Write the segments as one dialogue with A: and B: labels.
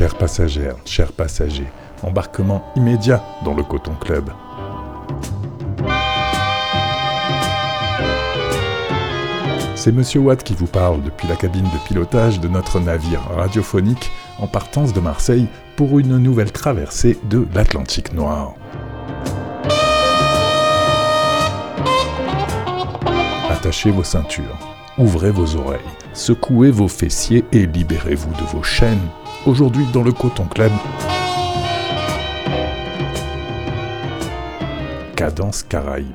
A: Chères passagères, chers passagers, embarquement immédiat dans le Coton Club. C'est Monsieur Watt qui vous parle depuis la cabine de pilotage de notre navire radiophonique en partance de Marseille pour une nouvelle traversée de l'Atlantique Noir. Attachez vos ceintures, ouvrez vos oreilles, secouez vos fessiers et libérez-vous de vos chaînes. Aujourd'hui dans le Coton Club, Cadence Caraïbe.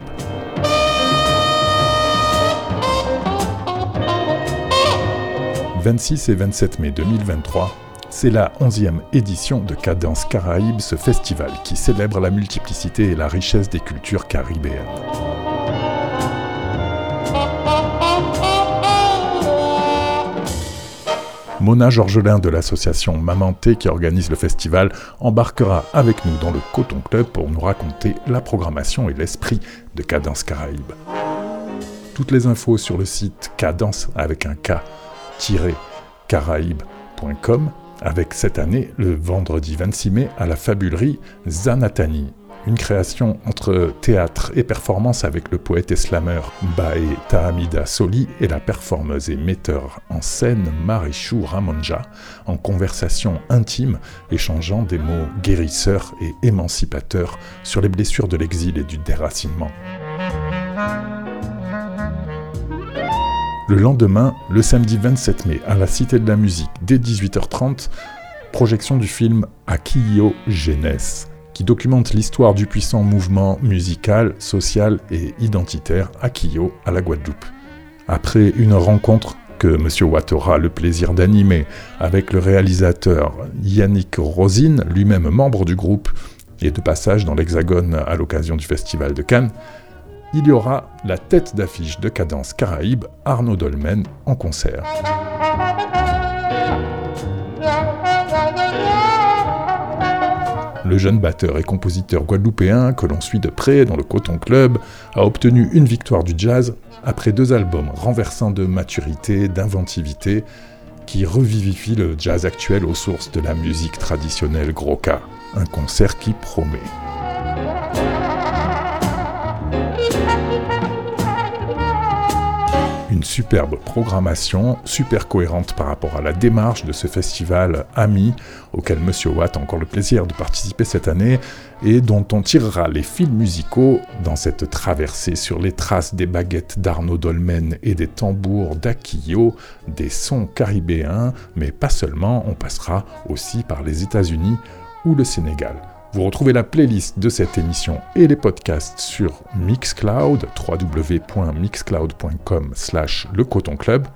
A: 26 et 27 mai 2023, c'est la 11e édition de Cadence Caraïbe, ce festival qui célèbre la multiplicité et la richesse des cultures caribéennes. Mona Georgelin de l'association Mamanté qui organise le festival embarquera avec nous dans le Coton Club pour nous raconter la programmation et l'esprit de Cadence Caraïbe. Toutes les infos sur le site cadence avec un K caraïbes.com avec cette année le vendredi 26 mai à la fabulerie Zanatani. Une création entre théâtre et performance avec le poète et slameur Bae Tahamida Soli et la performeuse et metteur en scène Marichou Ramonja en conversation intime, échangeant des mots guérisseurs et émancipateurs sur les blessures de l'exil et du déracinement. Le lendemain, le samedi 27 mai, à la Cité de la Musique, dès 18h30, projection du film Akio Jeunesse, qui documente l'histoire du puissant mouvement musical, social et identitaire Akio à la Guadeloupe. Après une rencontre que M. Watt aura le plaisir d'animer avec le réalisateur Yannick Rosine, lui-même membre du groupe et de passage dans l'Hexagone à l'occasion du Festival de Cannes, il y aura la tête d'affiche de Cadence Caraïbe, Arnaud Dolmen, en concert. Le jeune batteur et compositeur guadeloupéen, que l'on suit de près dans le Coton Club, a obtenu une victoire du jazz après deux albums renversants de maturité, d'inventivité, qui revivifient le jazz actuel aux sources de la musique traditionnelle Groka. Un concert qui promet. Une superbe programmation, super cohérente par rapport à la démarche de ce festival AMI, auquel Monsieur Watt a encore le plaisir de participer cette année, et dont on tirera les fils musicaux dans cette traversée sur les traces des baguettes d'Arnaud Dolmen et des tambours d'Akio, des sons caribéens, mais pas seulement, on passera aussi par les États-Unis ou le Sénégal. Vous retrouvez la playlist de cette émission et les podcasts sur Mixcloud, www.mixcloud.com slash le coton club.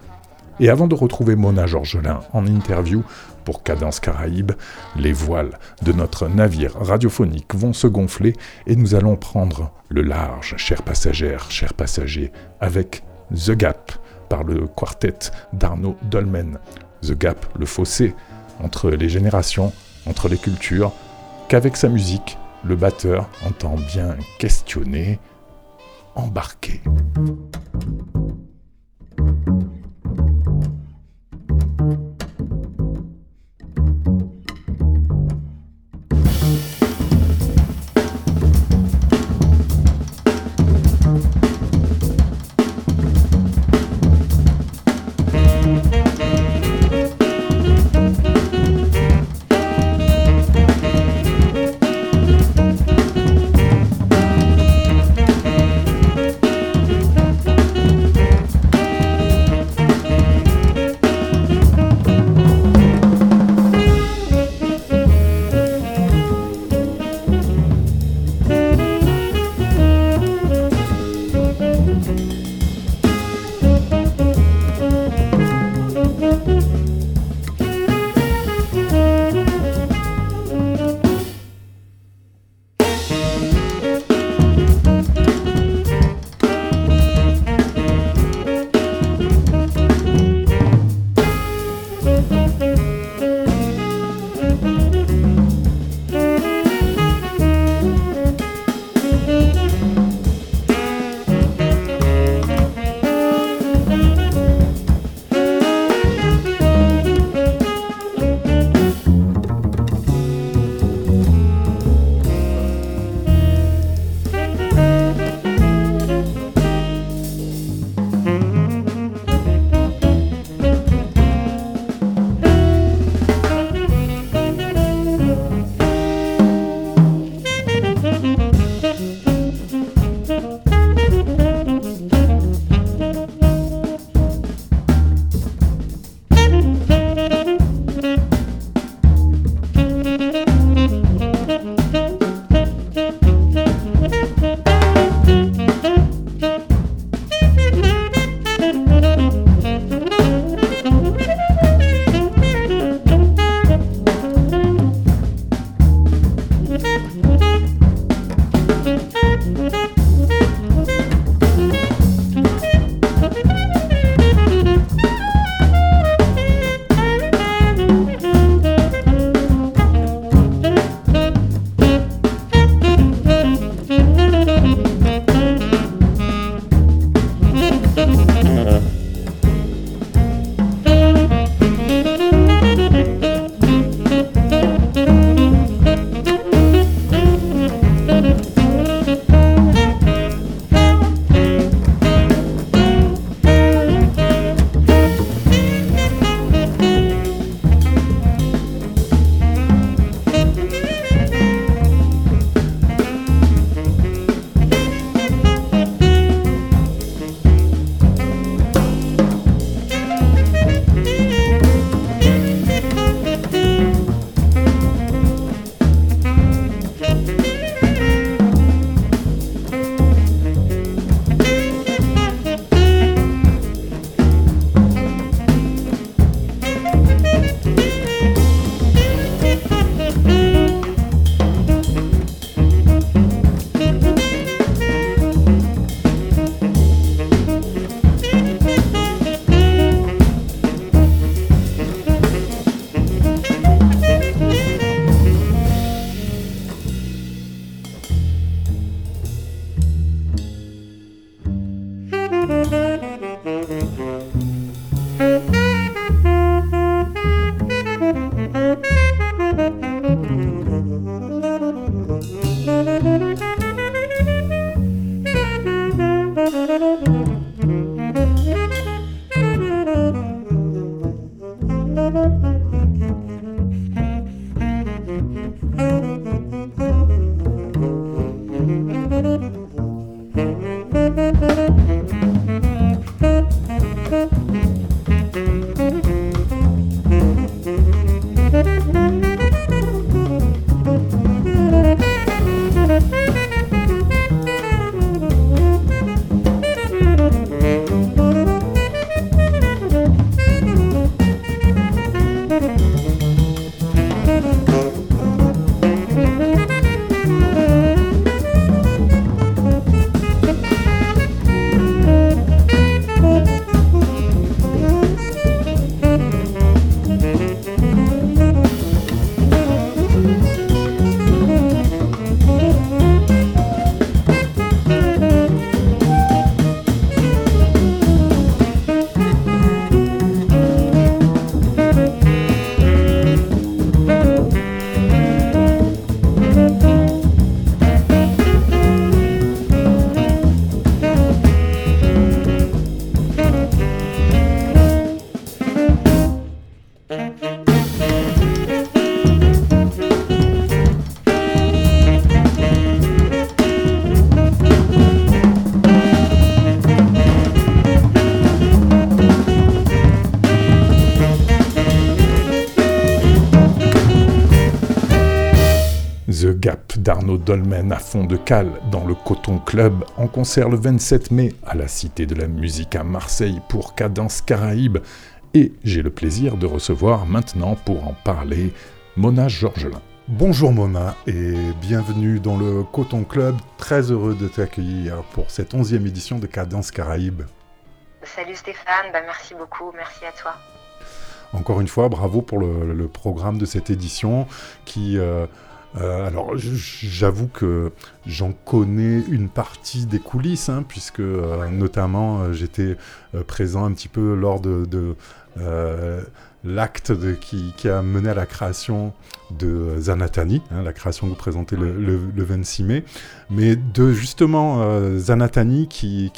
A: Et avant de retrouver Mona Georgelin en interview pour Cadence Caraïbe, les voiles de notre navire radiophonique vont se gonfler et nous allons prendre le large, chers passagères, chers passagers, avec The Gap par le quartet d'Arnaud Dolmen. The Gap, le fossé entre les générations, entre les cultures, qu'avec sa musique, le batteur entend bien questionner, embarquer.
B: D'Arnaud Dolmen à fond de cale dans le Coton Club en concert le 27 mai à la Cité de la Musique à Marseille pour Cadence Caraïbe. Et j'ai le plaisir de recevoir maintenant pour en parler Mona Georgelin. Bonjour Mona et bienvenue dans le Coton Club. Très heureux de t'accueillir pour cette onzième édition de Cadence Caraïbe.
C: Salut Stéphane, bah, merci beaucoup, merci à toi.
B: Encore une fois, bravo pour le, programme de cette édition qui... Euh, euh, alors, j'avoue que j'en connais une partie des coulisses, hein, puisque euh, notamment j'étais présent un petit peu lors de l'acte qui, a mené à la création de Zanatani, hein, la création que vous présentez le, 26 mai, mais de justement euh, Zanatani qui,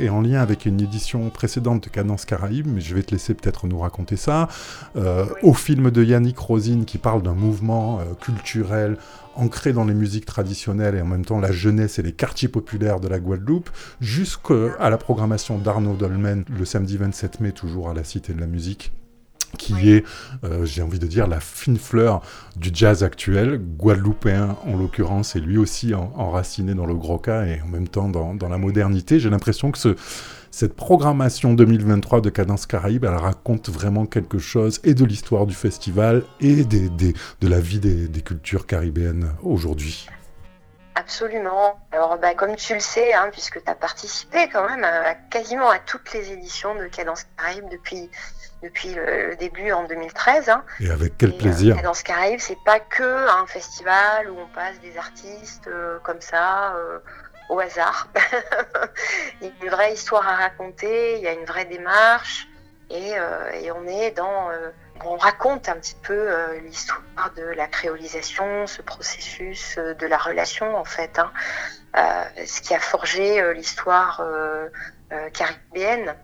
B: est en lien avec une édition précédente de Cadence Caraïbe, mais je vais te laisser peut-être nous raconter ça, euh, au film de Yannick Rosine qui parle d'un mouvement euh, culturel ancré dans les musiques traditionnelles et en même temps la jeunesse et les quartiers populaires de la Guadeloupe, jusqu'à la programmation d'Arnaud Dolmen le samedi 27 mai, toujours à la Cité de la Musique qui est, euh, j'ai envie de dire, la fine fleur du jazz actuel, guadeloupéen en l'occurrence, et lui aussi enraciné dans le gros cas et en même temps dans, la modernité. J'ai l'impression que ce, cette programmation 2023 de Cadence Caraïbe, elle raconte vraiment quelque chose, et de l'histoire du festival, et des, de la vie des, des cultures caribéennes aujourd'hui.
C: Absolument. Alors, bah, comme tu le sais, hein, puisque tu as participé quand même à, quasiment à toutes les éditions de Cadence Caraïbe depuis, depuis le, début en 2013. Hein.
B: Et avec quel euh, plaisir.
C: Cadence Caraïbe, c'est pas que un festival où on passe des artistes euh, comme ça. Euh, au hasard. il y a une vraie histoire à raconter, il y a une vraie démarche et, et on est dans on raconte un petit peu euh, l'histoire de la créolisation, ce processus euh, de la relation en fait, hein. euh, ce qui a forgé l'histoire caribéenne.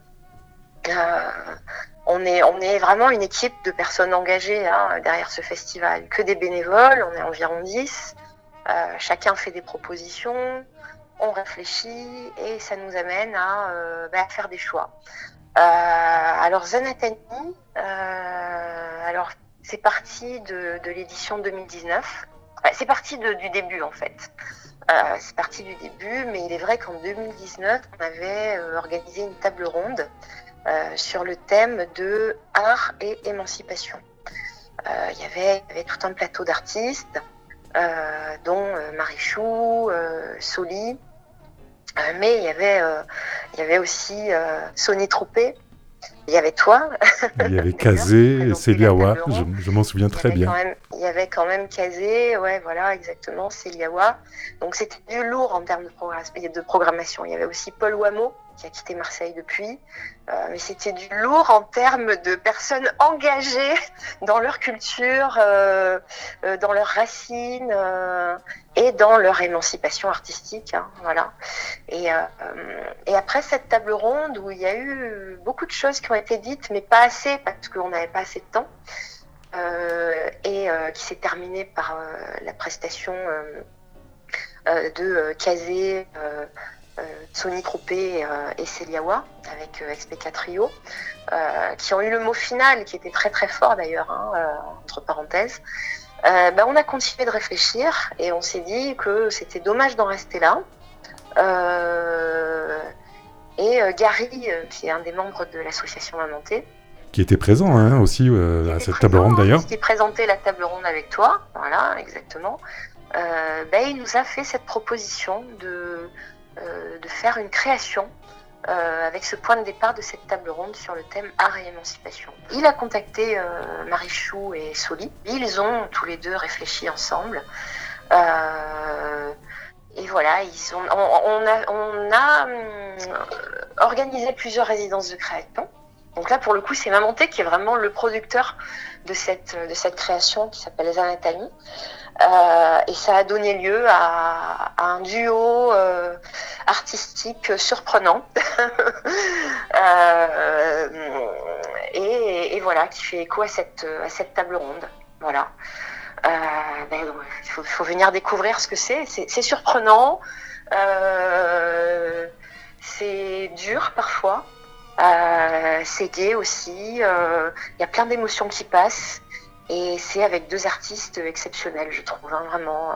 C: On est, vraiment une équipe de personnes engagées hein, derrière ce festival, que des bénévoles, on est environ 10. chacun fait des propositions, on réfléchit et ça nous amène à, bah, à faire des choix. Euh, alors Zanatani, euh, c'est parti de, l'édition 2019. c'est parti du début en fait. Euh, c'est parti du début, mais il est vrai qu'en 2019, on avait organisé une table ronde sur le thème de art et émancipation. Il y, avait, tout un plateau d'artistes, dont Marichou, Soli, euh, mais il y avait, euh, il y avait aussi euh, Sony Troupé, il y avait toi.
B: Il y avait Kazé et Céliawa, je, je m'en souviens très bien.
C: il y avait quand même Kazé, ouais, voilà, exactement, Céliawa. Donc c'était du lourd en termes de, de programmation. Il y avait aussi Paul Wameau, qui a quitté Marseille depuis. Euh, mais c'était du lourd en termes de personnes engagées dans leur culture, euh, euh, dans leurs racines et dans leur émancipation artistique. Hein, voilà. Et, et après cette table ronde où il y a eu beaucoup de choses qui ont été dites, mais pas assez parce qu'on n'avait pas assez de temps. et qui s'est terminée par la prestation de Kazé, euh, Sony euh, et Céliawa avec euh, XP4 Trio, qui ont eu le mot final qui était très très fort d'ailleurs, hein, entre parenthèses. Ben, on a continué de réfléchir et on s'est dit que c'était dommage d'en rester là. Et Gary, qui est un des membres de l'association Mamanté,
B: qui était présent hein, aussi à cette table ronde d'ailleurs.
C: Qui présentait la table ronde avec toi, voilà, exactement. ben, il nous a fait cette proposition de, euh, de faire une création euh, avec ce point de départ de cette table ronde sur le thème art et émancipation. Il a contacté euh, Marichou et Soli. Ils ont tous les deux réfléchi ensemble. Et voilà, on, a, hum, organisé plusieurs résidences de création. Donc là, pour le coup, c'est Mamonté qui est vraiment le producteur de cette, création qui s'appelle Zanatami. Euh, et ça a donné lieu à, un duo euh, artistique surprenant. Euh, et, voilà, qui fait écho à cette, à cette table ronde. Voilà. Ben, il faut, venir découvrir ce que c'est. C'est surprenant. c'est dur parfois. c'est gai aussi. Il y a plein d'émotions qui passent. Et c'est avec deux artistes exceptionnels, je trouve, hein, vraiment,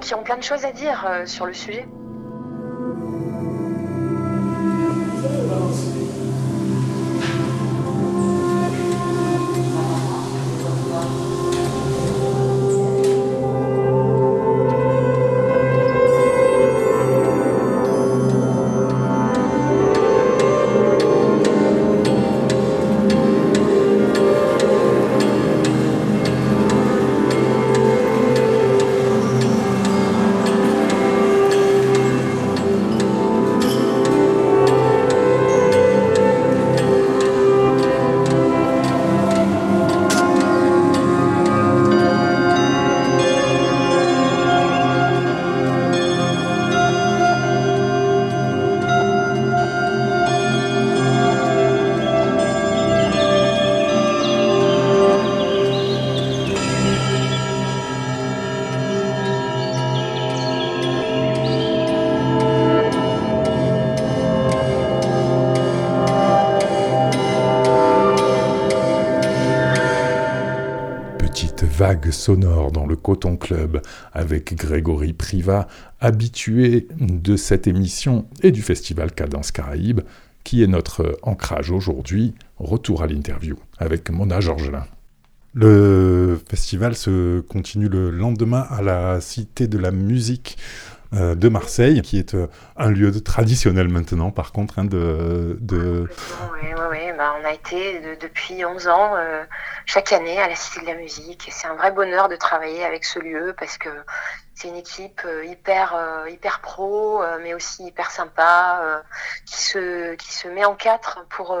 C: qui ont plein de choses à dire sur le sujet.
B: Sonore dans le Coton Club avec Grégory Priva, habitué de cette émission et du festival Cadence Caraïbe, qui est notre ancrage aujourd'hui. Retour à l'interview avec Mona Georgelin. Le festival se continue le lendemain à la Cité de la Musique euh, de Marseille, qui est euh, un lieu traditionnel maintenant, par contre. Hein, de, de...
C: Oui, oui, oui. Bah, on a été depuis 11 ans, euh, chaque année, à la Cité de la Musique. C'est un vrai bonheur de travailler avec ce lieu parce que c'est une équipe euh, hyper euh, hyper pro, euh, mais aussi hyper sympa, qui se qui se met en quatre pour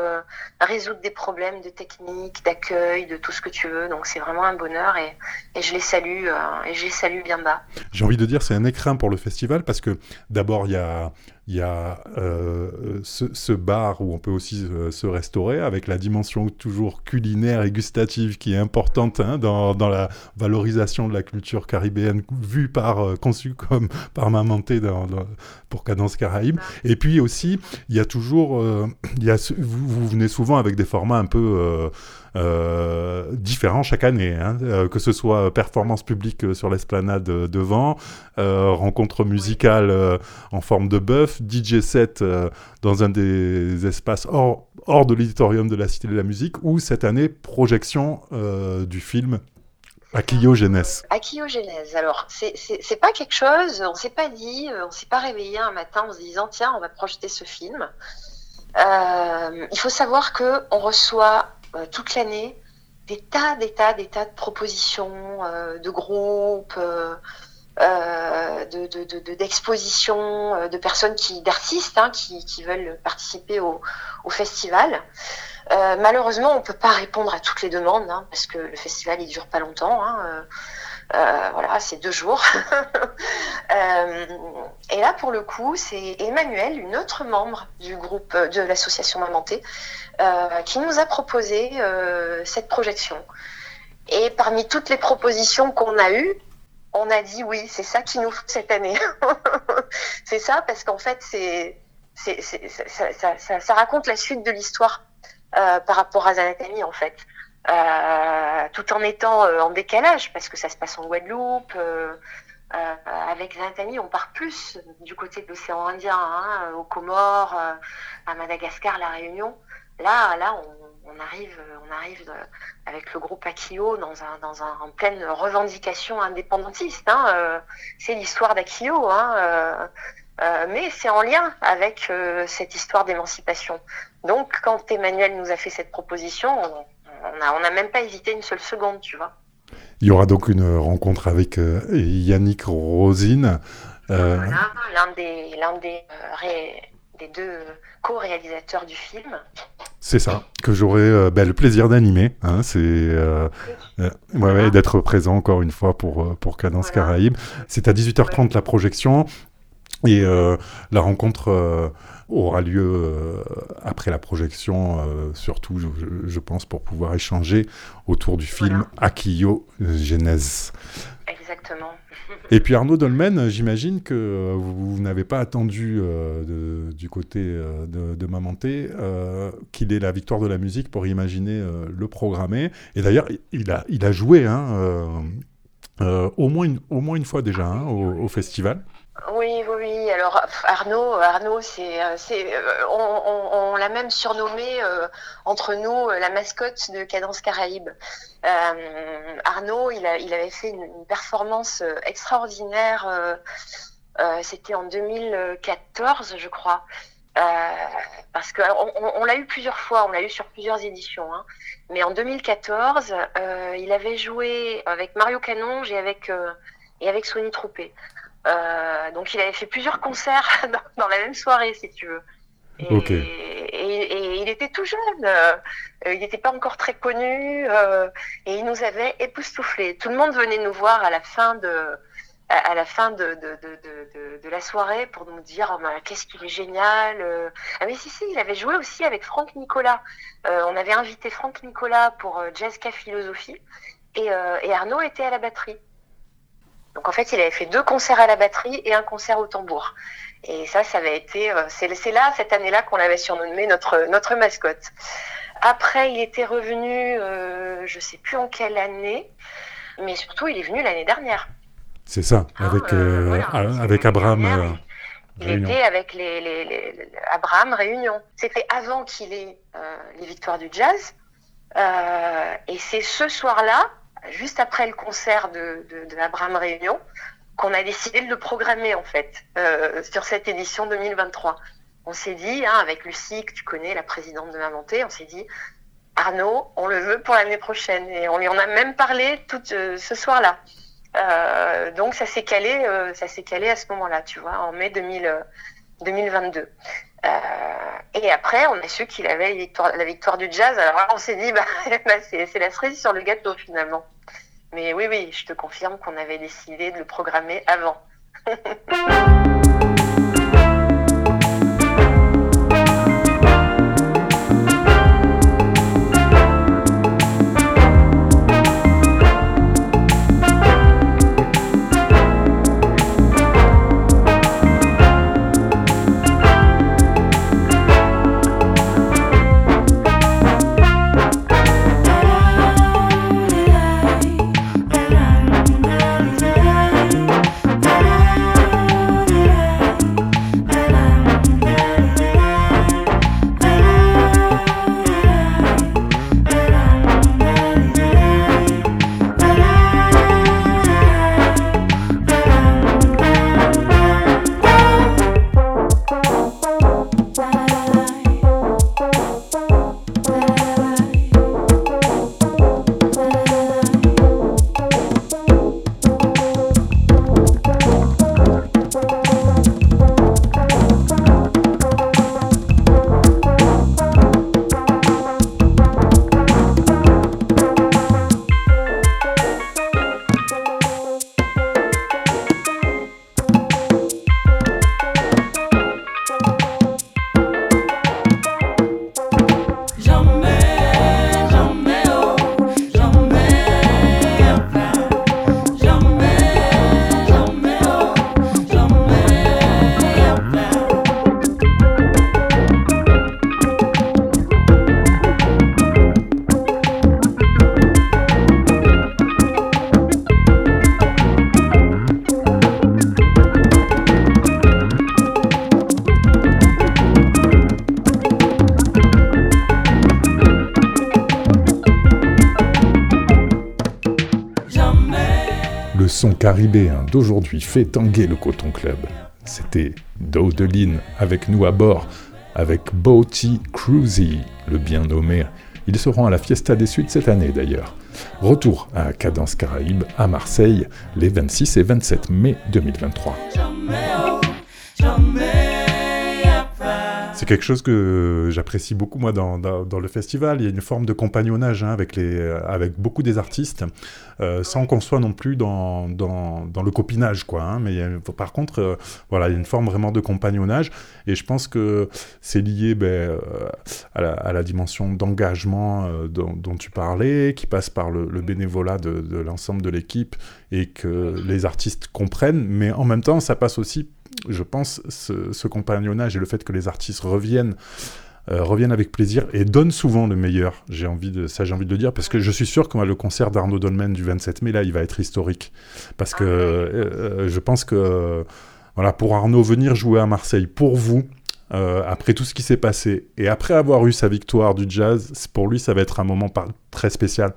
C: résoudre des problèmes de technique, d'accueil, de tout ce que tu veux. Donc c'est vraiment un bonheur et, et je les salue et je les salue bien bas.
B: J'ai envie de dire c'est un écrin pour le festival parce que d'abord il y a il y a euh, ce, bar où on peut aussi euh, se restaurer avec la dimension toujours culinaire et gustative qui est importante hein, dans, dans, la valorisation de la culture caribéenne vue par, euh, conçue comme par Mamanté dans, pour Cadence Caraïbe. Et puis aussi, il y a toujours, il y a, vous, vous, venez souvent avec des formats un peu euh, différents chaque année, hein, euh, que ce soit performance publique sur l'esplanade devant, rencontre musicale en forme de bœuf, DJ set dans un des espaces hors, hors de l'auditorium de la Cité de la Musique, ou cette année, projection du film Aquilio-Genèse.
C: Aquilio-Genèse. Alors, c'est pas quelque chose, on s'est pas dit, on s'est pas réveillé un matin en se disant, tiens, on va projeter ce film. Euh, il faut savoir que on reçoit euh, toute l'année des tas, des tas, des tas de propositions euh, de groupes, euh, d'expositions, de, de, de, personnes qui, d'artistes hein, qui, veulent participer au, festival. malheureusement, on peut pas répondre à toutes les demandes hein, parce que le festival il dure pas longtemps. Hein, euh, voilà, c'est deux jours. euh, et là, pour le coup, c'est Emmanuel, une autre membre du groupe de l'association Mamanté, euh, qui nous a proposé euh, cette projection. Et parmi toutes les propositions qu'on a eues, on a dit oui, c'est ça qui nous faut cette année. c'est ça parce qu'en fait, c'est, ça, ça, ça, raconte la suite de l'histoire euh, par rapport à Zanatami en fait. Euh, tout en étant euh, en décalage, parce que ça se passe en Guadeloupe. Euh, avec Zanatami, on part plus du côté de l'océan Indien, hein, aux Comores, à Madagascar, la Réunion. Là, là, on, on arrive, on arrive avec le groupe Akio dans un, dans un, en pleine revendication indépendantiste. Hein, c'est l'histoire d'Akio, hein, euh, mais c'est en lien avec cette histoire d'émancipation. Donc, quand Emmanuel nous a fait cette proposition, on, on n'a même pas hésité une seule seconde, tu vois.
B: Il y aura donc une rencontre avec euh, Yannick Rosine.
C: Euh, l'un des, euh, des, deux co-réalisateurs du film.
B: C'est ça, que j'aurai ben, le plaisir d'animer. Hein, c'est ouais, d'être présent encore une fois pour, pour Cadence Caraïbe. C'est à 18h30 la projection. Et la rencontre aura lieu euh, après la projection, euh, surtout, je, pense, pour pouvoir échanger autour du film Akio Genèse.
C: Exactement.
A: Et puis Arnaud Dolmen, j'imagine que vous, n'avez pas attendu euh, du côté euh, de, de, Mamanté euh, qu'il ait la victoire de la musique pour imaginer le programmer. Et d'ailleurs, il a, joué hein, au, moins une, au moins une fois déjà hein, au, festival.
C: Oui, oui, oui. Alors Arnaud, Arnaud, c'est, c'est, on, l'a même surnommé entre nous la mascotte de Cadence Caraïbe. Euh, Arnaud, il, avait fait une, performance euh, extraordinaire. Euh, c'était en 2014, je crois. parce qu'on on, l'a eu plusieurs fois, on l'a eu sur plusieurs éditions. Hein. Mais en 2014, il avait joué avec Mario Canonge et avec et avec Sony Troupé. Donc il avait fait plusieurs concerts dans, la même soirée, si tu veux. Et, il était tout jeune, euh, il n'était pas encore très connu, euh, et il nous avait époustouflés. Tout le monde venait nous voir à la fin de, à, la fin de, de, de, de, la soirée pour nous dire oh, qu'est-ce qu'il est génial. Euh. Ah mais si si, il avait joué aussi avec Franck Nicolas. on avait invité Franck Nicolas pour Jazz Philosophie, et, et Arnaud était à la batterie. Donc en fait, il avait fait deux concerts à la batterie et un concert au tambour. Et ça, ça avait été, euh, c'est là, cette année-là, qu'on l'avait surnommé notre, notre mascotte. Après, il était revenu, euh, je sais plus en quelle année, mais surtout, il est venu l'année dernière.
A: C'est ça, ah, avec, euh, euh, avec Abraham.
C: il était avec les, les, les, Abraham Réunion. C'était avant qu'il ait les victoires du jazz. et c'est ce soir-là, juste après le concert de, de, de Réunion, qu'on a décidé de le programmer en fait euh, sur cette édition 2023. On s'est dit, hein, avec Lucie, que tu connais, la présidente de Mamanté, on s'est dit, Arnaud, on le veut pour l'année prochaine. Et on lui en a même parlé tout euh, ce soir-là. Euh, donc ça s'est calé, ça s'est calé à ce moment-là, tu vois, en mai 2022. Et après, on a su qu'il avait la victoire, du jazz. Alors on s'est dit, bah, bah c'est la cerise sur le gâteau finalement. Mais oui, oui, je te confirme qu'on avait décidé de le programmer avant.
A: caribéen d'aujourd'hui fait tanguer le Coton Club. C'était Daudeline avec nous à bord, avec Boaty Cruzy, le bien nommé. Ils seront à la Fiesta des Suites cette année d'ailleurs. Retour à Cadence Caraïbe à Marseille les 26 et 27 mai 2023.
B: C'est quelque chose que j'apprécie beaucoup, moi, dans, le festival. Il y a une forme de compagnonnage hein, avec, les, avec beaucoup des artistes, euh, sans qu'on soit non plus dans, le copinage, quoi. Hein. mais par contre, euh, voilà, il y a une forme vraiment de compagnonnage. Et je pense que c'est lié ben, euh, à, la, dimension d'engagement dont, tu parlais, qui passe par le, bénévolat de, de l'ensemble de l'équipe et que les artistes comprennent. Mais en même temps, ça passe aussi je pense, ce, compagnonnage et le fait que les artistes reviennent, euh, reviennent avec plaisir et donnent souvent le meilleur. J'ai envie de ça, j'ai envie de le dire parce que je suis sûr que le concert d'Arnaud Dolmen du 27 mai là, il va être historique parce que ah euh, je pense que voilà pour Arnaud venir jouer à Marseille pour vous. Euh, après tout ce qui s'est passé et après avoir eu sa victoire du jazz, pour lui ça va être un moment très spécial.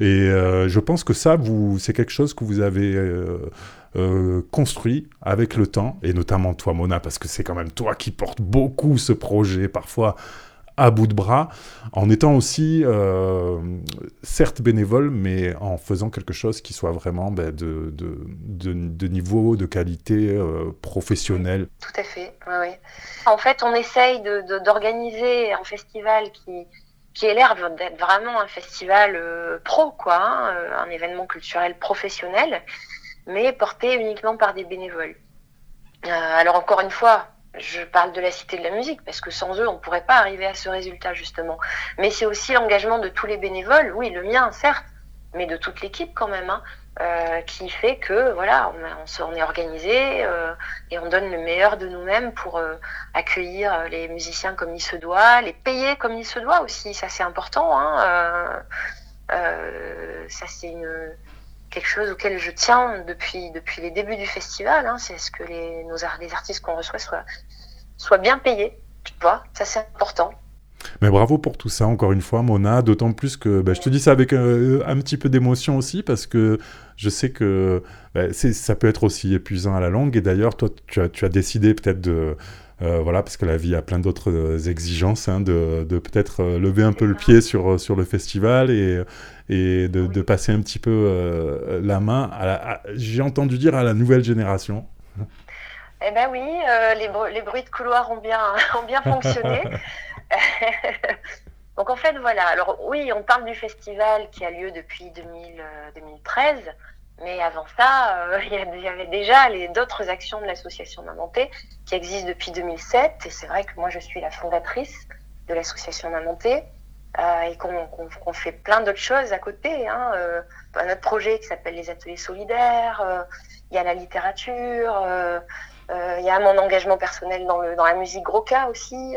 B: Et je pense que ça, vous, c'est quelque chose que vous avez euh, construit avec le temps, et notamment toi Mona, parce que c'est quand même toi qui portes beaucoup ce projet, parfois à bout de bras, en étant aussi, euh, certes bénévole, mais en faisant quelque chose qui soit vraiment ben, de, de, niveau, de qualité euh, professionnelle.
C: Tout à fait, oui, En fait, on essaye d'organiser un festival qui, qui ait l'air d'être vraiment un festival pro, quoi, hein, un événement culturel professionnel mais porté uniquement par des bénévoles. Euh, alors encore une fois, je parle de la Cité de la musique, parce que sans eux, on ne pourrait pas arriver à ce résultat, justement. Mais c'est aussi l'engagement de tous les bénévoles, oui, le mien, certes, mais de toute l'équipe quand même, hein, euh, qui fait que, voilà, on, est organisé euh, et on donne le meilleur de nous-mêmes pour accueillir les musiciens comme il se doit, les payer comme il se doit aussi, ça c'est important. Hein, ça c'est une quelque chose auquel je tiens depuis, depuis les débuts du festival. Hein, c'est ce que les, nos, les artistes qu'on reçoit soient, soient bien payés. Tu vois, ça c'est important.
B: Mais bravo pour tout ça, encore une fois, Mona. D'autant plus que bah, je te dis ça avec euh, un, petit peu d'émotion aussi, parce que je sais que bah, ça peut être aussi épuisant à la longue. Et d'ailleurs, toi, tu as, tu as décidé peut-être de, euh, voilà, parce que la vie a plein d'autres euh, exigences, hein, de, peut-être lever un peu le pied sur, sur le festival et, et de, passer un petit peu euh, la main, à, j'ai entendu dire, à la nouvelle génération.
C: Eh ben oui, euh, les, les, bruits de couloir ont bien, ont bien fonctionné. Donc en fait, voilà. Alors oui, on parle du festival qui a lieu depuis 2000, 2013. Euh, mais avant ça, il y avait déjà d'autres actions de l'association Mamanté qui existent depuis 2007. Et c'est vrai que moi, je suis la fondatrice de l'association Mamanté. Euh, et qu'on fait plein d'autres choses à côté. Hein. Euh, notre projet qui s'appelle les ateliers solidaires, euh, il y a la littérature, il y a mon engagement personnel dans, le, dans la musique Groka aussi.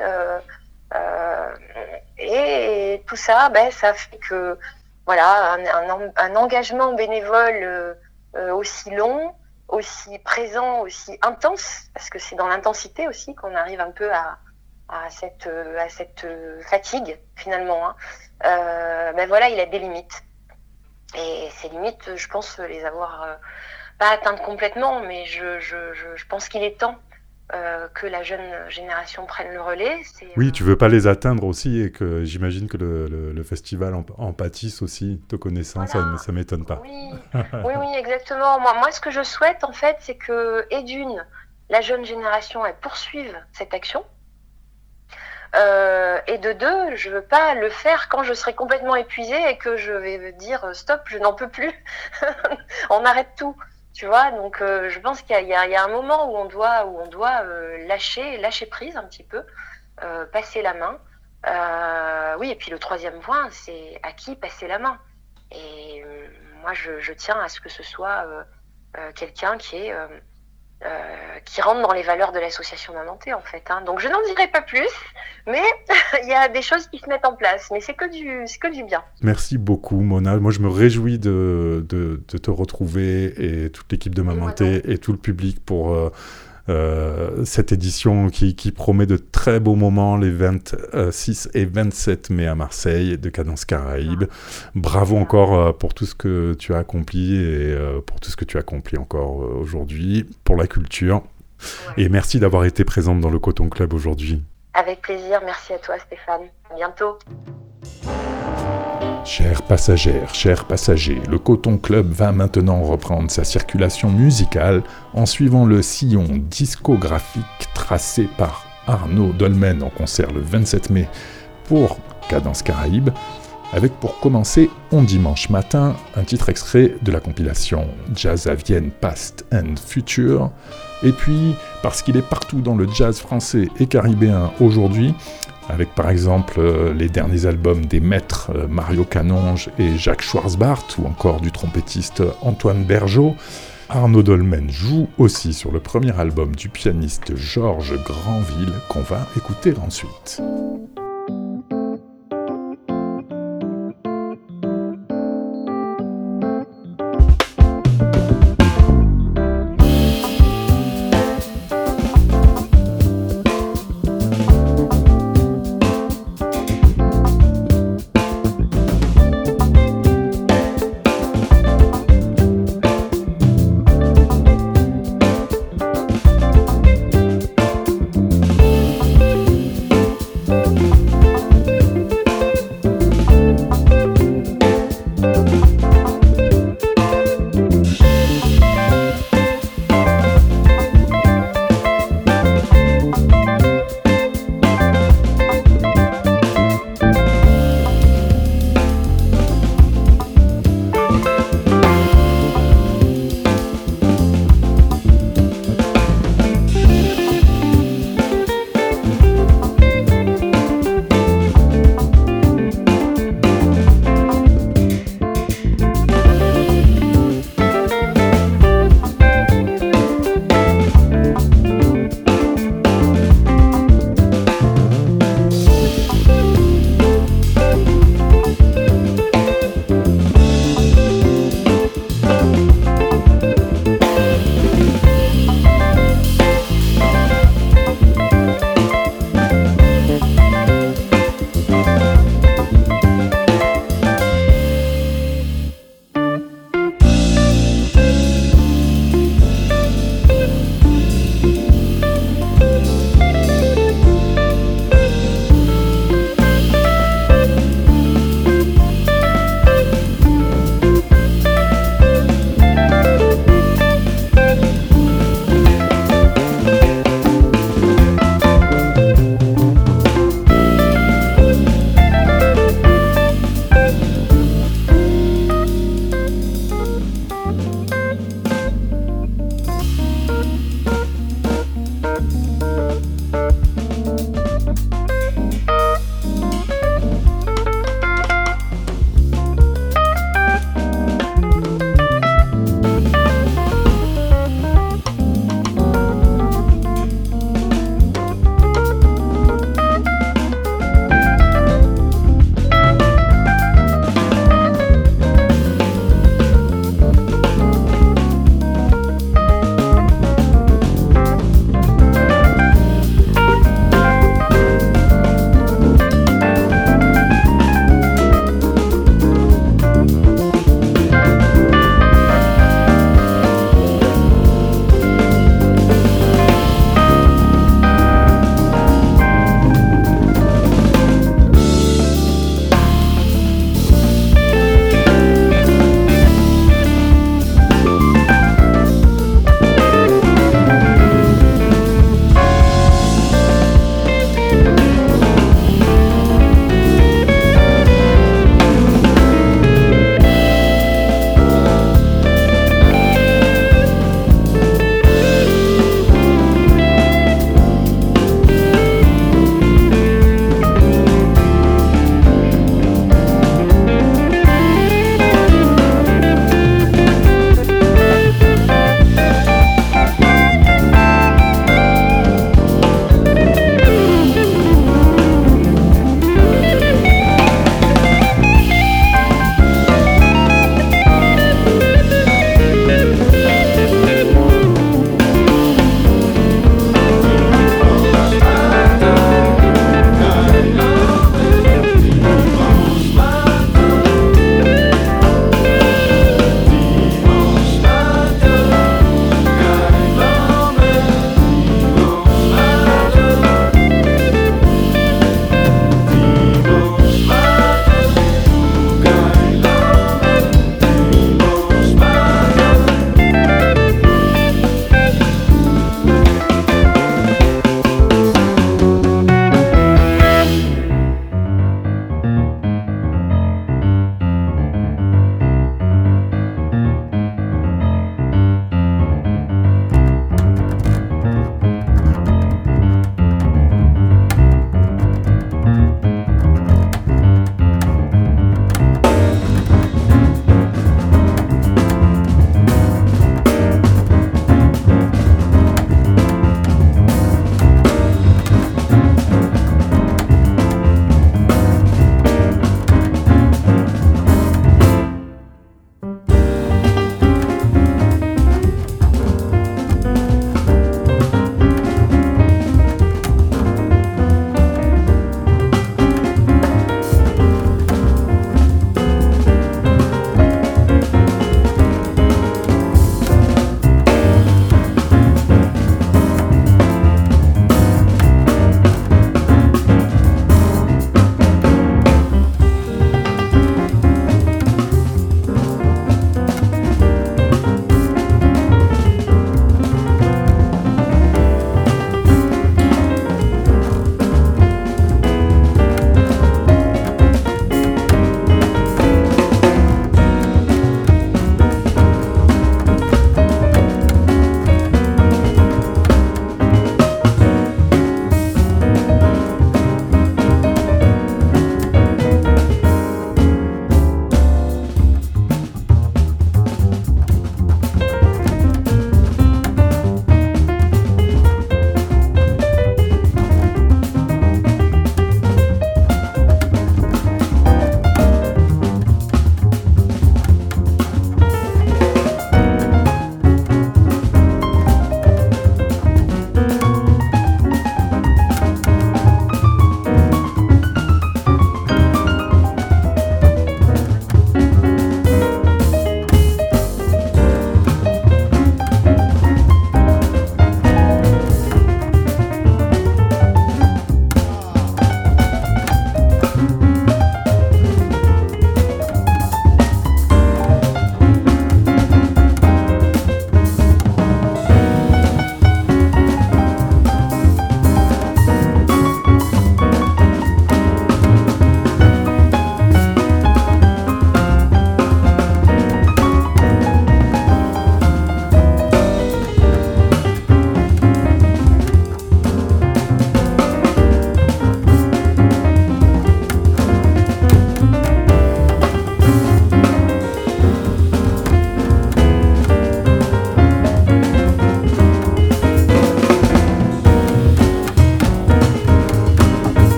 C: et, tout ça, ben, ça fait que voilà, un, un, engagement bénévole aussi long, aussi présent, aussi intense, parce que c'est dans l'intensité aussi qu'on arrive un peu à, à cette, euh, à cette euh, fatigue finalement. Hein. Euh, ben voilà, il a des limites. Et ces limites, je pense les avoir pas atteintes complètement, mais je, je, je, pense qu'il est temps que la jeune génération prenne le relais.
B: Oui, tu veux pas les atteindre aussi et que j'imagine que le, le, festival en, pâtisse aussi, te connaissant, ça, ça m'étonne pas.
C: Oui. oui, oui, exactement. Moi, moi, ce que je souhaite en fait, c'est que, et d'une, la jeune génération, elle poursuive cette action euh, et de deux, je veux pas le faire quand je serai complètement épuisée et que je vais dire euh, stop, je n'en peux plus, on arrête tout. Tu vois, donc euh, je pense qu'il y, a un moment où on doit, où on doit lâcher, lâcher prise un petit peu, passer la main. oui, et puis le troisième point, c'est à qui passer la main. Et moi, je, je, tiens à ce que ce soit quelqu'un qui est euh, qui rentre dans les valeurs de l'association Mamanté en fait. Hein. Donc je n'en dirai pas plus, mais il y a des choses qui se mettent en place, mais c'est que du, c'est que du bien.
B: Merci beaucoup Mona. Moi je me réjouis de, de, de te retrouver et toute l'équipe de Mamanté et tout le public pour euh, cette édition qui, qui, promet de très beaux moments les 26 et 27 mai à Marseille de Cadence Caraïbes. Bravo encore euh, pour tout ce que tu as accompli et euh, pour tout ce que tu as accompli encore aujourd'hui pour la culture. Et merci d'avoir été présente dans le Coton Club aujourd'hui.
C: Avec plaisir, merci à toi Stéphane. À bientôt.
B: Chers passagères, chers passagers, le Coton Club va maintenant reprendre sa circulation musicale en suivant le sillon discographique tracé par
A: Arnaud Dolmen en concert le 27 mai pour Cadence Caraïbe, avec pour commencer On Dimanche Matin, un titre extrait de la compilation Jazz à Vienne Past and Future, et puis parce qu'il est partout dans le jazz français et caribéen aujourd'hui, avec par exemple euh, les derniers albums des maîtres euh, Mario Canonge et Jacques Schwarzbart, ou encore du trompettiste Antoine Bergeau, Arnaud Dolmen joue aussi sur le premier album du pianiste Georges Granville qu'on va écouter ensuite.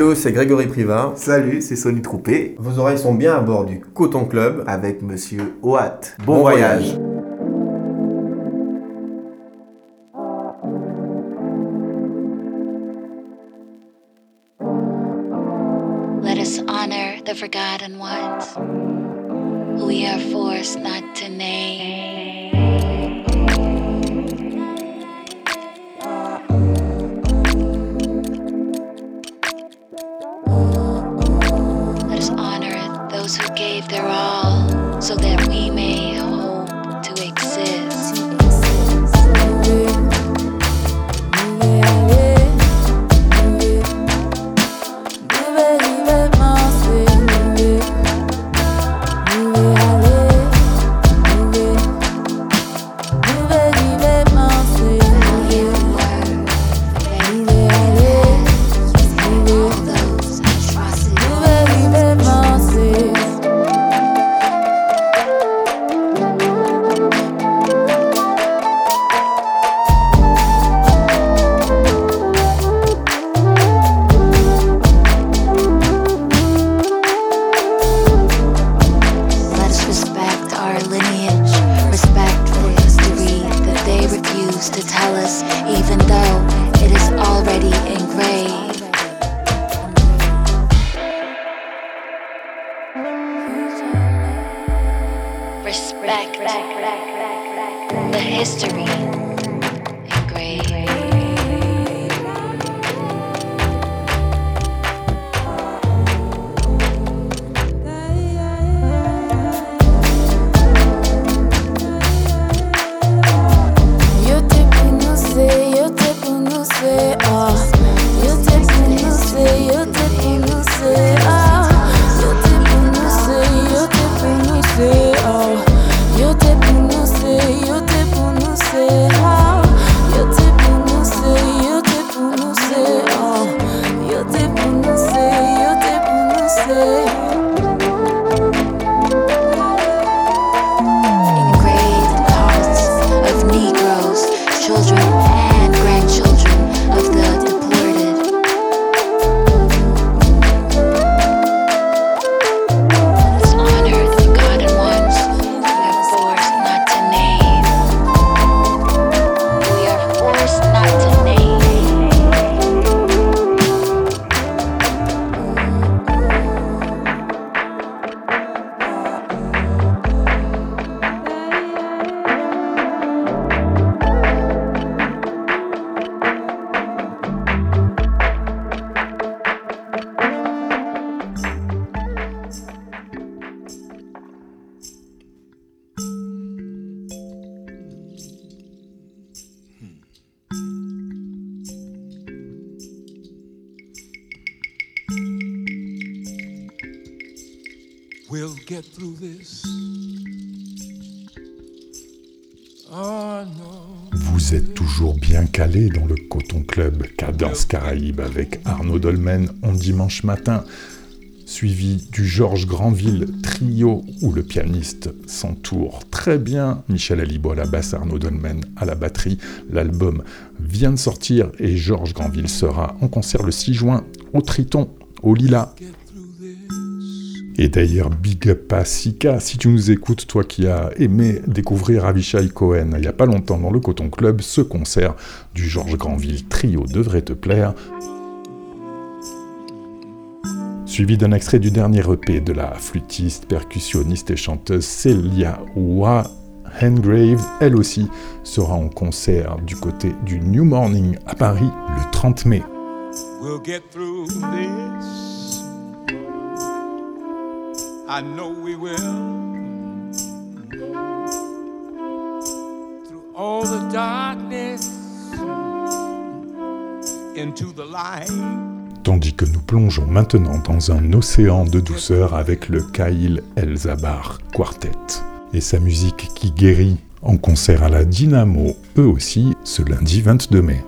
D: Hello, c'est Grégory Privard.
E: Salut, c'est Sonny Troupé.
D: Vos oreilles sont bien à bord du Coton Club
E: avec Monsieur Oat. Bon, voyage.
F: Let us honor the forgotten ones
G: no.
A: Vous êtes toujours bien calé dans le Coton Club Cadence Caraïbe avec Arnaud Dolmen en dimanche matin, suivi du Georges Granville trio où le pianiste s'entoure très bien. Michel Alibo à la basse, Arnaud Dolmen à la batterie. L'album vient de sortir et Georges Granville sera en concert le 6 juin au Triton, au Lila. Et d'ailleurs, big up à Sika, si tu nous écoutes, toi qui as aimé découvrir Avishai Cohen il n'y a pas longtemps dans le Coton Club, ce concert du Georges Granville Trio devrait te plaire. Suivi d'un extrait du dernier EP de la flûtiste, percussionniste et chanteuse Celia Wa Hengrave, elle aussi sera en concert du côté du New Morning à Paris le 30 mai.
G: We'll get through this. I know we will. Through all the darkness, into the light.
A: Tandis que nous plongeons maintenant dans un océan de douceur avec le Kail Elzabar Quartet et sa musique qui guérit en concert à la Dynamo, eux aussi, ce lundi 22 mai.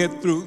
G: Get through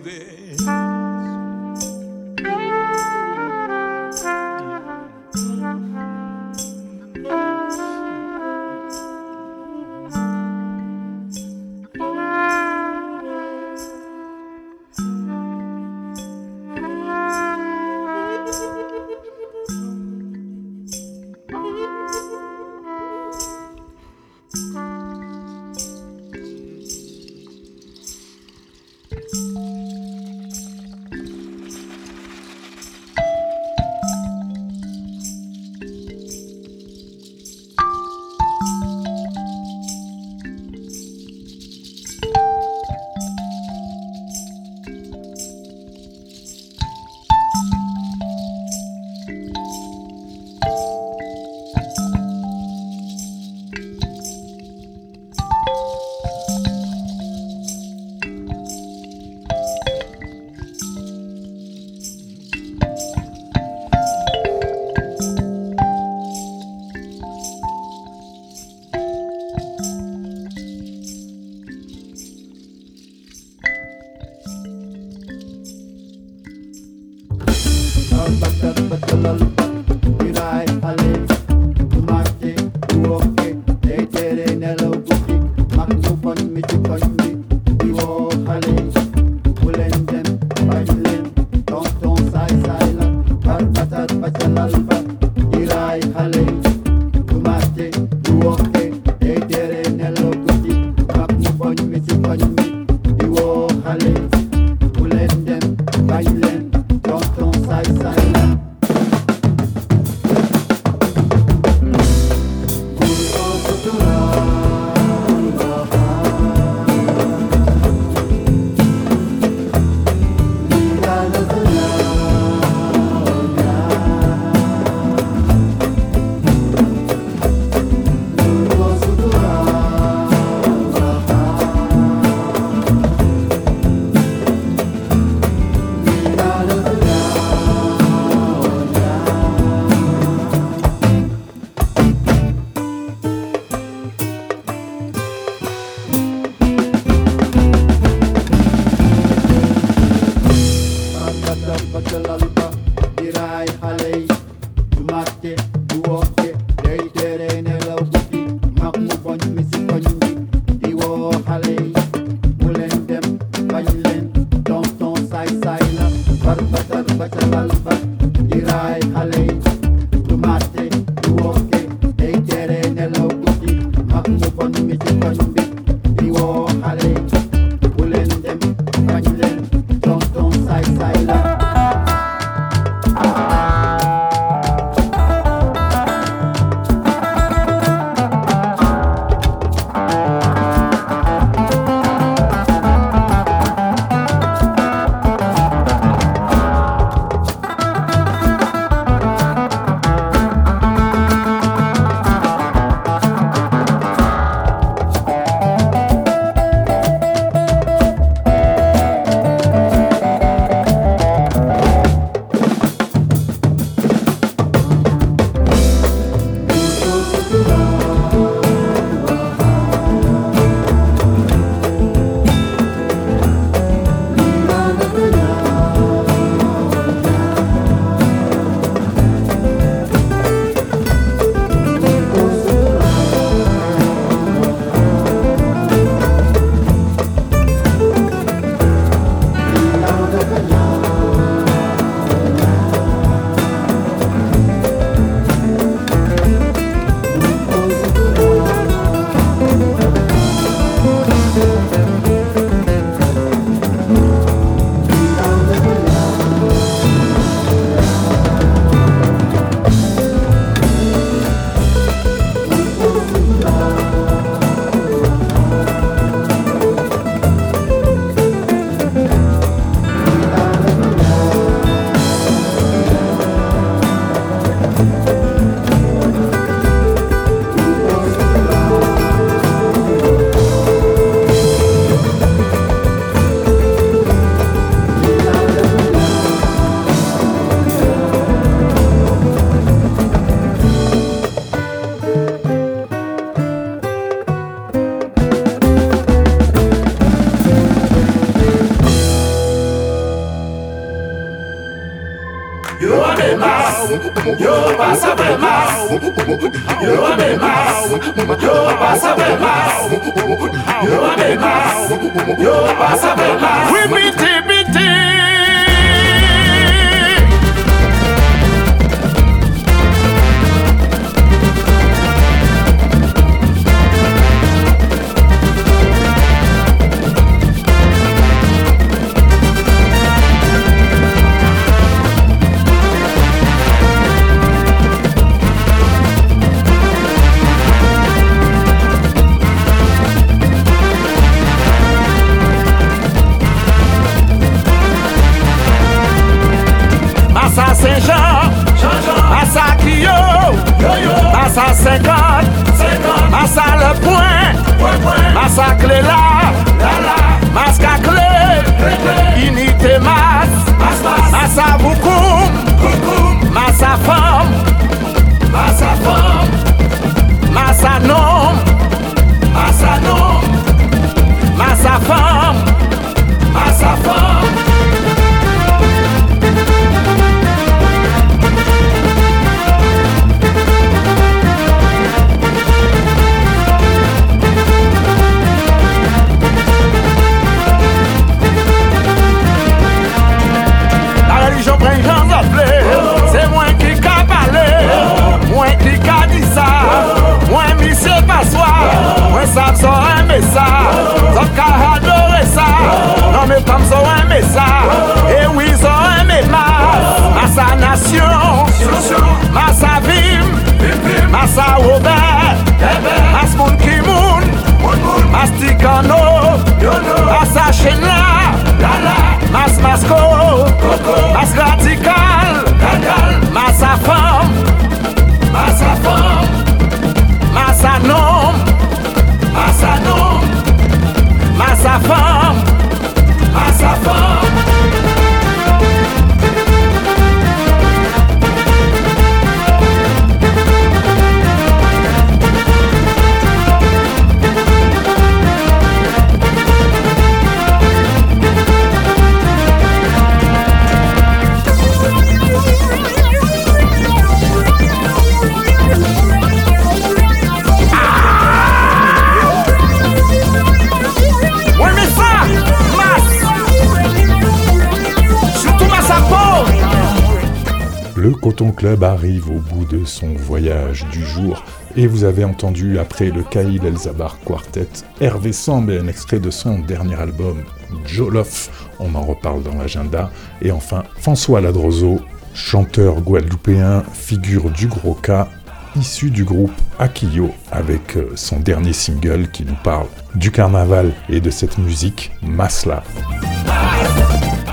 A: arrive au bout de son voyage du jour et vous avez entendu après le Kaïl Elzabar Quartet Hervé Samb et un extrait de son dernier album Jolof, on en reparle dans l'agenda, et enfin François Ladrozo, chanteur guadeloupéen, figure du gros cas, issu du groupe Akio avec euh, son dernier single qui nous parle du carnaval et de cette musique Masla.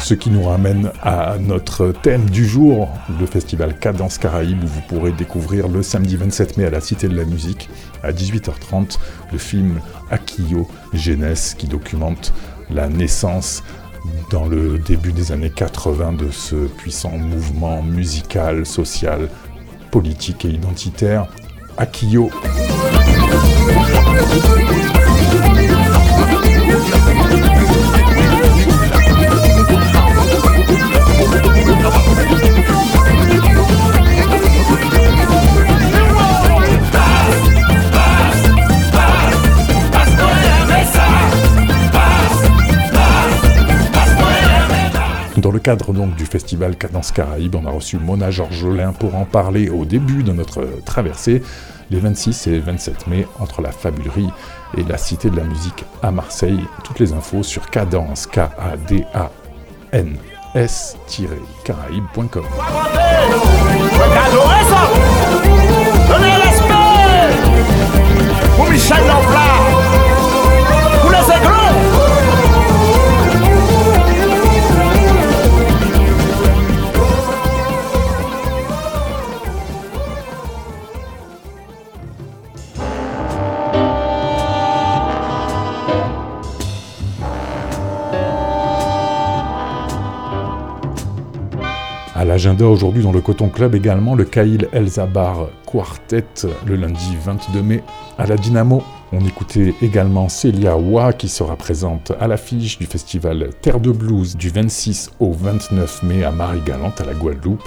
A: Ce qui nous ramène à notre thème du jour, le festival Cadence Caraïbes, où vous pourrez découvrir le samedi 27 mai à la Cité de la Musique, à 18h30, le film Akio Jeunesse, qui documente la naissance dans le début des années 80 de ce puissant mouvement musical, social, politique et identitaire. Akio. Dans le cadre donc du festival Cadence Caraïbes, on a reçu Mona Georgelin pour en parler au début de notre traversée, les 26 et 27 mai, entre la Fabulerie et la Cité de la Musique à Marseille. Toutes les infos sur cadence, k a l'agenda aujourd'hui dans le Coton Club également le Kaïl Elzabar Quartet le lundi 22 mai à la Dynamo. On écoutait également Célia Wa qui sera présente à l'affiche du festival Terre de Blues du 26 au 29 mai à Marie-Galante à la Guadeloupe.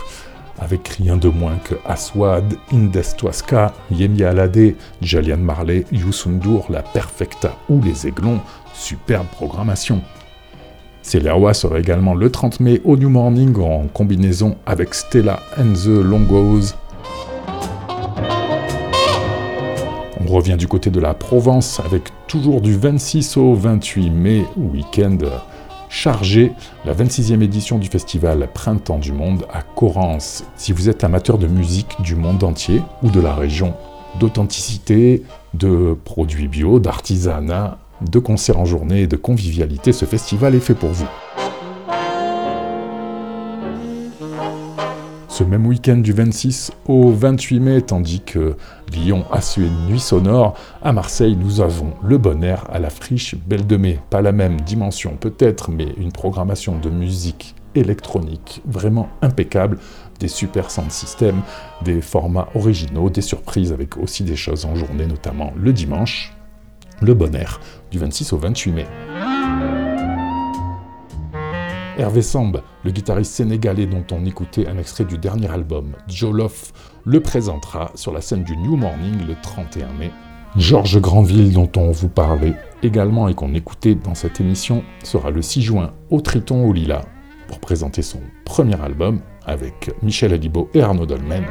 A: avec rien de moins que Aswad, Indestwaska, Yemi Alade, Jalian Marley, Youssoundour, La Perfecta ou Les Aiglons, superbe programmation. Celewa sera également le 30 mai au New Morning en combinaison avec Stella and the Longos. On revient du côté de la Provence avec toujours du 26 au 28 mai, week-end chargé, la 26e édition du festival Printemps du Monde à Corrance. Si vous êtes amateur de musique du monde entier ou de la région, d'authenticité, de produits bio, d'artisanat, de concerts en journée et de convivialité, ce festival est fait pour vous. Ce même week-end du 26 au 28 mai, tandis que Lyon a su une nuit sonore, à Marseille nous avons le bon air à la friche Belle de Mai. Pas la même dimension peut-être, mais une programmation de musique électronique vraiment impeccable, des super sound systems, des formats originaux, des surprises avec aussi des choses en journée, notamment le dimanche, le bon air du 26 au 28 mai. Hervé Samb, le guitariste sénégalais dont on écoutait un extrait du dernier album, Jolof, le présentera sur la scène du New Morning le 31 mai. Georges Granville, dont on vous parlait également et qu'on écoutait dans cette émission, sera le 6 juin au Triton au Lila pour présenter son premier album avec Michel Alibo et Arnaud Dolmen.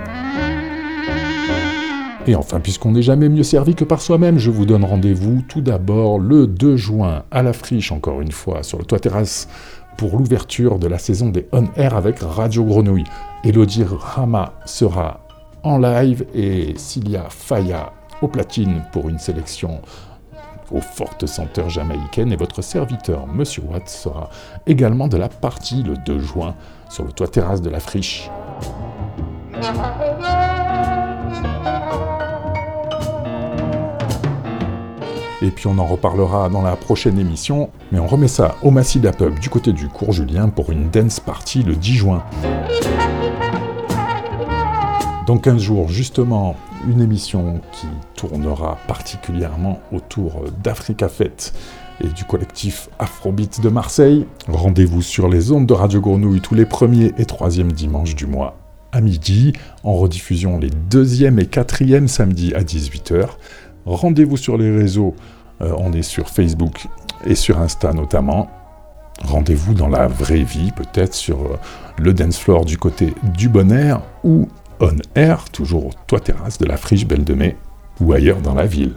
A: Et enfin, puisqu'on n'est jamais mieux servi que par soi-même, je vous donne rendez-vous tout d'abord le 2 juin à la friche, encore une fois, sur le toit terrasse pour l'ouverture de la saison des On Air avec Radio Grenouille. Elodie Rama sera en live et Cilia Faya au platine pour une sélection aux fortes senteurs jamaïcaines et votre serviteur Monsieur Watt sera également de la partie le 2 juin sur le toit terrasse de la friche. Et puis on en reparlera dans la prochaine émission, mais on remet ça au Massida Pub du côté du cours Julien pour une dance party le 10 juin. Dans 15 jours, justement, une émission qui tournera particulièrement autour d'Africa Fête et du collectif Afrobeat de Marseille. Rendez-vous sur les ondes de Radio Grenouille tous les premiers et troisièmes dimanches du mois à midi, en rediffusion les deuxième et quatrième samedis à 18h. Rendez-vous sur les réseaux, euh, on est sur Facebook et sur Insta notamment. Rendez-vous dans la vraie vie, peut-être sur euh, le dance floor du côté du bon air ou on air, toujours au toit terrasse de la friche Belle de Mai ou ailleurs dans la ville.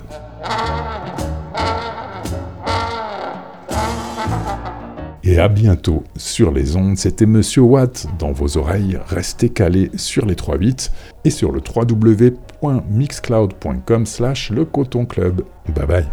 A: Et à bientôt sur les ondes, c'était Monsieur Watt dans vos oreilles. Restez calés sur les 3 bits et sur le www.mixcloud.com slash le coton club. Bye bye.